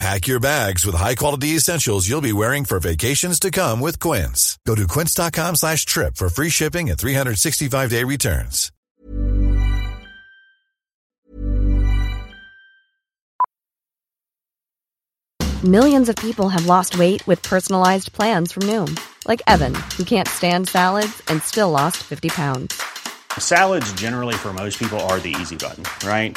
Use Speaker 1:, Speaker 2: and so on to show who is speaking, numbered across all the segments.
Speaker 1: Pack your bags with high-quality essentials you'll be wearing for vacations to come with Quince. Go to quince.com slash trip for free shipping and 365-day returns.
Speaker 2: Millions of people have lost weight with personalized plans from Noom. Like Evan, who can't stand salads and still lost 50 pounds.
Speaker 3: Salads generally for most people are the easy button, right?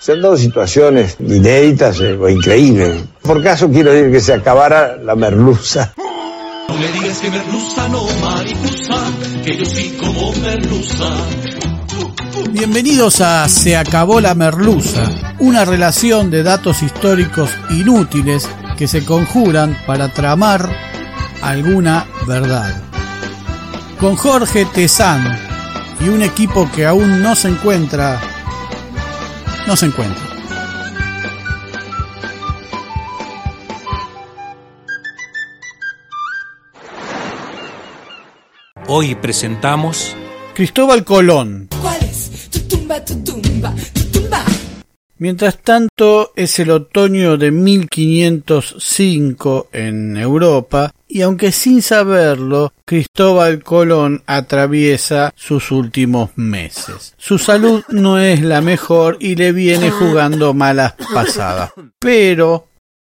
Speaker 4: Se han dado situaciones inéditas eh, o increíbles. Por caso quiero decir que se acabara la merluza.
Speaker 5: No me digas que merluza no mariposa, que yo sí como merluza.
Speaker 6: Bienvenidos a Se acabó la merluza, una relación de datos históricos inútiles que se conjuran para tramar alguna verdad. Con Jorge Tezán y un equipo que aún no se encuentra no se encuentra.
Speaker 7: Hoy presentamos
Speaker 6: Cristóbal Colón.
Speaker 8: ¿Cuál es tu tumba, tu tumba, tu tumba?
Speaker 6: Mientras tanto, es el otoño de 1505 en Europa y aunque sin saberlo, Cristóbal Colón atraviesa sus últimos meses. Su salud no es la mejor y le viene jugando malas pasadas. Pero,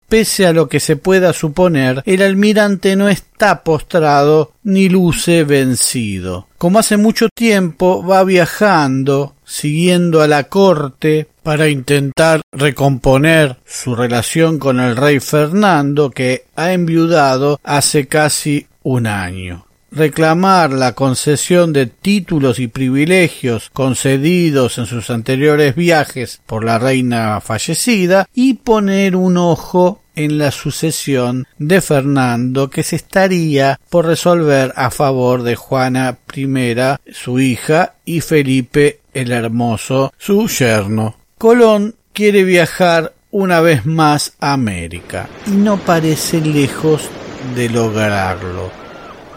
Speaker 6: pese a lo que se pueda suponer, el almirante no está postrado ni luce vencido. Como hace mucho tiempo va viajando, siguiendo a la corte para intentar recomponer su relación con el rey Fernando que ha enviudado hace casi un año. Reclamar la concesión de títulos y privilegios concedidos en sus anteriores viajes por la reina fallecida y poner un ojo en la sucesión de Fernando que se estaría por resolver a favor de Juana I, su hija, y Felipe el Hermoso, su yerno. Colón quiere viajar una vez más a América y no parece lejos de lograrlo.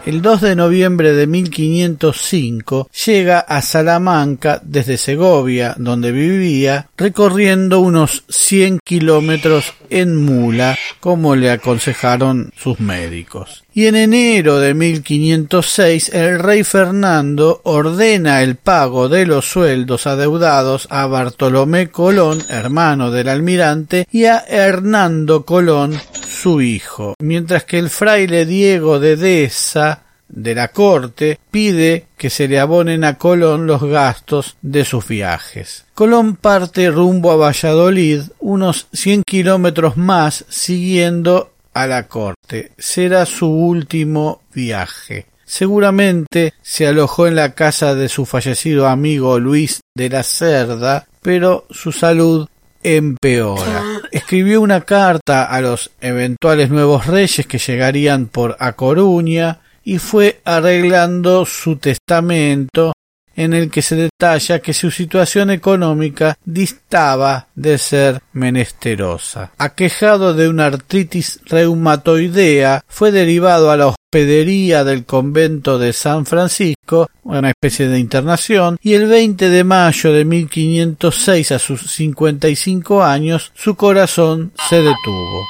Speaker 6: El 2 de noviembre de 1505 llega a Salamanca desde Segovia, donde vivía, recorriendo unos 100 kilómetros en mula, como le aconsejaron sus médicos. Y en enero de 1506 el rey Fernando ordena el pago de los sueldos adeudados a Bartolomé Colón, hermano del almirante, y a Hernando Colón, su hijo, mientras que el fraile Diego de Deza de la corte pide que se le abonen a Colón los gastos de sus viajes. Colón parte rumbo a Valladolid unos 100 kilómetros más siguiendo a la corte. Será su último viaje. Seguramente se alojó en la casa de su fallecido amigo Luis de la Cerda, pero su salud empeora. Escribió una carta a los eventuales nuevos reyes que llegarían por A Coruña y fue arreglando su testamento en el que se detalla que su situación económica distaba de ser menesterosa. Aquejado de una artritis reumatoidea, fue derivado a la hospedería del convento de San Francisco, una especie de internación, y el 20 de mayo de 1506, a sus 55 años, su corazón se detuvo.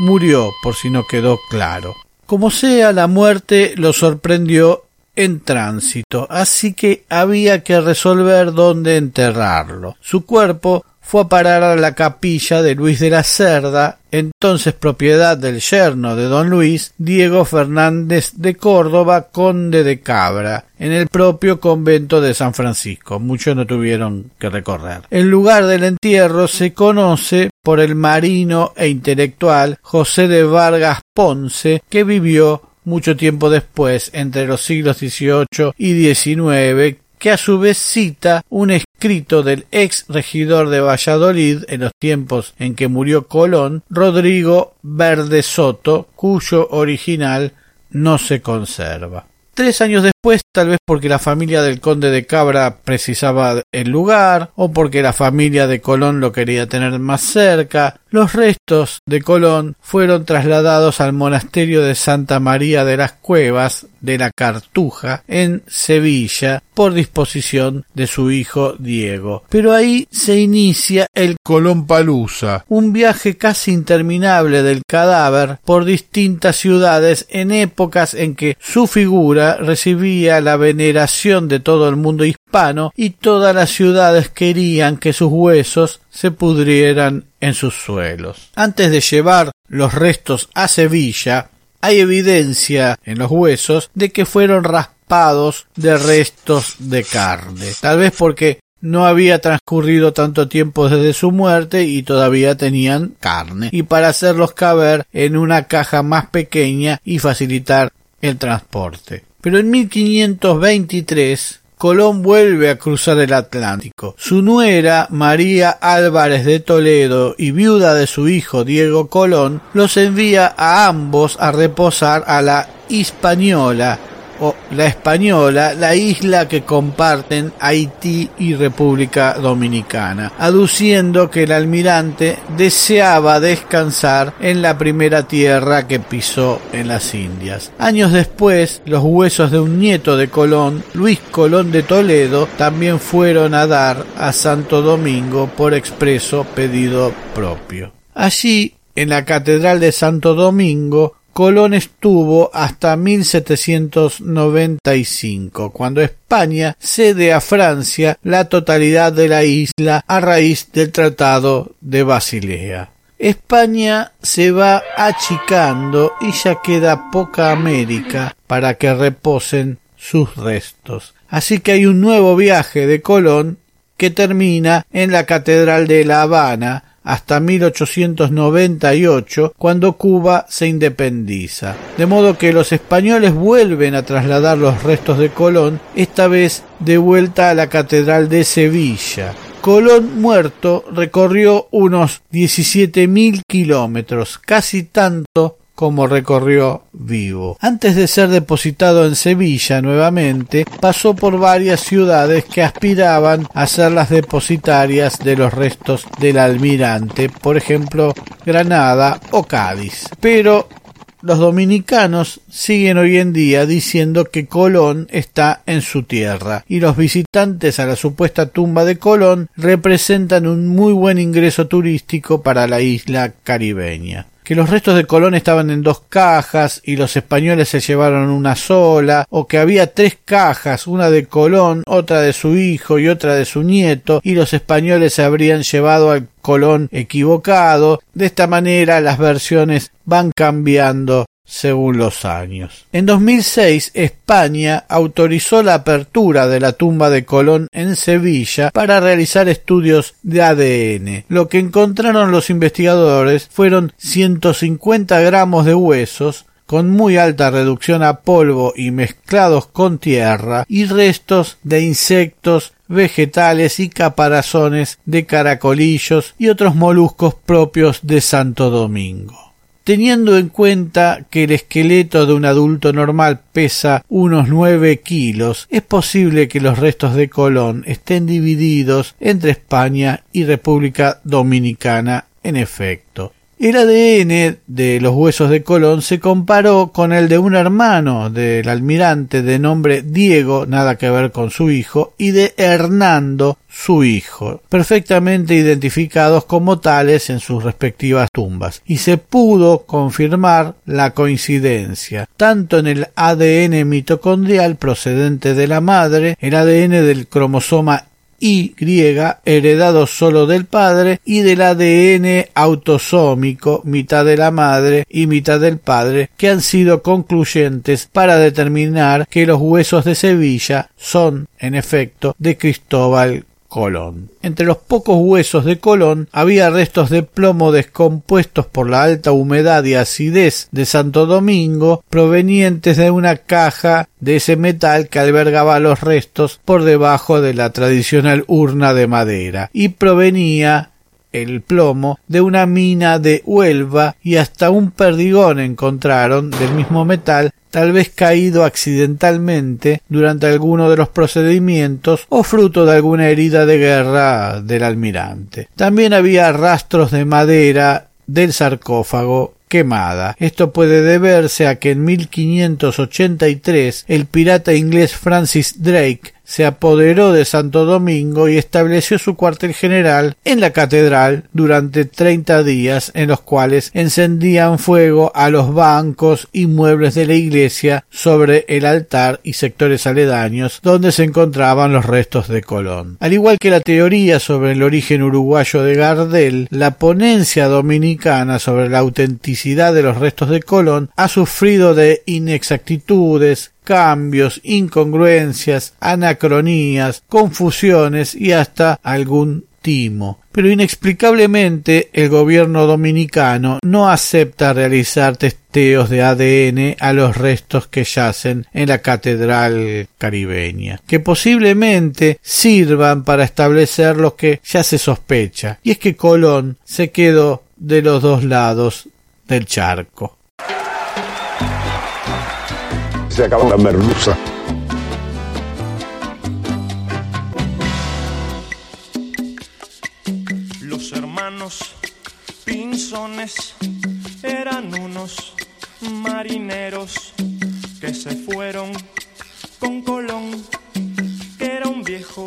Speaker 6: Murió, por si no quedó claro. Como sea, la muerte lo sorprendió en tránsito, así que había que resolver dónde enterrarlo. Su cuerpo fue a parar a la capilla de Luis de la Cerda, entonces propiedad del yerno de don Luis, Diego Fernández de Córdoba, conde de Cabra, en el propio convento de San Francisco. Muchos no tuvieron que recorrer. El lugar del entierro se conoce por el marino e intelectual José de Vargas Ponce, que vivió mucho tiempo después, entre los siglos XVIII y XIX, que a su vez cita un escrito del ex regidor de Valladolid en los tiempos en que murió Colón, Rodrigo Verde Soto, cuyo original no se conserva. Tres años después, tal vez porque la familia del conde de Cabra precisaba el lugar, o porque la familia de Colón lo quería tener más cerca, los restos de Colón fueron trasladados al monasterio de Santa María de las Cuevas de la Cartuja en Sevilla por disposición de su hijo Diego. Pero ahí se inicia el Colón Palusa, un viaje casi interminable del cadáver por distintas ciudades en épocas en que su figura recibía la veneración de todo el mundo y todas las ciudades querían que sus huesos se pudrieran en sus suelos. Antes de llevar los restos a Sevilla, hay evidencia en los huesos de que fueron raspados de restos de carne, tal vez porque no había transcurrido tanto tiempo desde su muerte y todavía tenían carne, y para hacerlos caber en una caja más pequeña y facilitar el transporte. Pero en 1523 Colón vuelve a cruzar el Atlántico. Su nuera, María Álvarez de Toledo, y viuda de su hijo Diego Colón, los envía a ambos a reposar a la Hispaniola, o la Española, la isla que comparten Haití y República Dominicana, aduciendo que el almirante deseaba descansar en la primera tierra que pisó en las Indias. Años después, los huesos de un nieto de Colón, Luis Colón de Toledo, también fueron a dar a Santo Domingo por expreso pedido propio. Allí, en la Catedral de Santo Domingo, Colón estuvo hasta 1795, cuando España cede a Francia la totalidad de la isla a raíz del Tratado de Basilea. España se va achicando y ya queda poca América para que reposen sus restos. Así que hay un nuevo viaje de Colón que termina en la Catedral de La Habana, hasta 1898, cuando Cuba se independiza. De modo que los españoles vuelven a trasladar los restos de Colón, esta vez de vuelta a la Catedral de Sevilla. Colón muerto recorrió unos 17.000 kilómetros, casi tanto como recorrió vivo. Antes de ser depositado en Sevilla nuevamente, pasó por varias ciudades que aspiraban a ser las depositarias de los restos del almirante, por ejemplo Granada o Cádiz. Pero los dominicanos siguen hoy en día diciendo que Colón está en su tierra y los visitantes a la supuesta tumba de Colón representan un muy buen ingreso turístico para la isla caribeña que los restos de Colón estaban en dos cajas y los españoles se llevaron una sola, o que había tres cajas, una de Colón, otra de su hijo y otra de su nieto, y los españoles se habrían llevado al Colón equivocado. De esta manera las versiones van cambiando según los años. En 2006, España autorizó la apertura de la tumba de Colón en Sevilla para realizar estudios de ADN. Lo que encontraron los investigadores fueron 150 gramos de huesos con muy alta reducción a polvo y mezclados con tierra y restos de insectos, vegetales y caparazones de caracolillos y otros moluscos propios de Santo Domingo. Teniendo en cuenta que el esqueleto de un adulto normal pesa unos nueve kilos, es posible que los restos de Colón estén divididos entre España y República Dominicana en efecto. El ADN de los huesos de Colón se comparó con el de un hermano del almirante de nombre Diego, nada que ver con su hijo, y de Hernando, su hijo, perfectamente identificados como tales en sus respectivas tumbas, y se pudo confirmar la coincidencia, tanto en el ADN mitocondrial procedente de la madre, el ADN del cromosoma y heredado solo del padre y del ADN autosómico, mitad de la madre y mitad del padre, que han sido concluyentes para determinar que los huesos de Sevilla son, en efecto, de Cristóbal Entre los pocos huesos de Colón había restos de plomo descompuestos por la alta humedad y acidez de Santo Domingo, provenientes de una caja de ese metal que albergaba los restos por debajo de la tradicional urna de madera, y provenía el plomo de una mina de Huelva y hasta un perdigón encontraron del mismo metal tal vez caído accidentalmente durante alguno de los procedimientos o fruto de alguna herida de guerra del almirante. También había rastros de madera del sarcófago quemada. Esto puede deberse a que en 1583 el pirata inglés Francis Drake se apoderó de Santo Domingo y estableció su cuartel general en la catedral durante treinta días en los cuales encendían fuego a los bancos y muebles de la iglesia sobre el altar y sectores aledaños donde se encontraban los restos de Colón. Al igual que la teoría sobre el origen uruguayo de Gardel, la ponencia dominicana sobre la autenticidad de los restos de Colón ha sufrido de inexactitudes, cambios, incongruencias, anacronías, confusiones y hasta algún timo. Pero inexplicablemente el gobierno dominicano no acepta realizar testeos de ADN a los restos que yacen en la catedral caribeña, que posiblemente sirvan para establecer lo que ya se sospecha, y es que Colón se quedó de los dos lados del charco.
Speaker 4: Se acabó la merluza.
Speaker 9: Los hermanos Pinzones eran unos marineros que se fueron con Colón, que era un viejo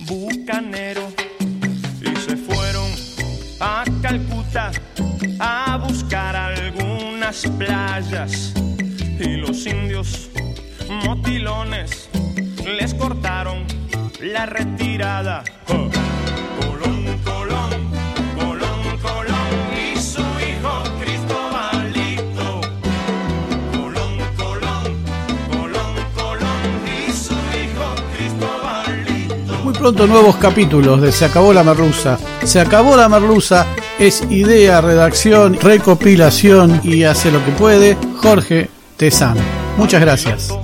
Speaker 9: bucanero, y se fueron a Calcuta a buscar algunas playas y los indios motilones les cortaron la retirada. Colón, Colón, Colón, Colón y su hijo. Colón, Colón, Colón, Colón y su hijo.
Speaker 6: Muy pronto nuevos capítulos de Se acabó la merluza. Se acabó la merluza es idea, redacción, recopilación y hace lo que puede Jorge Tezán. Muchas gracias.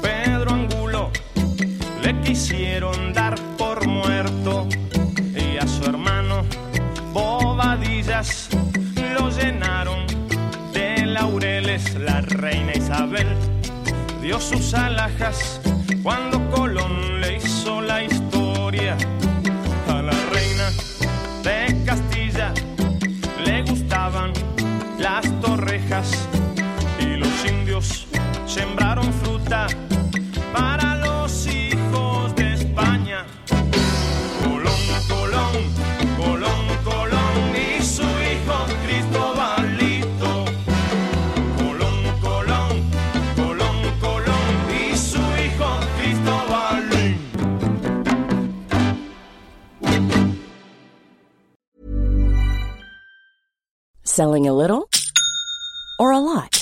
Speaker 9: Pedro Angulo le quisieron dar por muerto y a su hermano Bobadillas lo llenaron de laureles. La reina Isabel dio sus alhajas cuando Colón le hizo la historia a la reina de Castilla. Le gustaban las torrejas indios sembraron fruta para los hijos de España. Colón, Colón, Colón, Colón y su hijo Cristobalito. Colón, Colón, Colón, Colón y su hijo Cristobalín.
Speaker 10: Selling a little or a lot?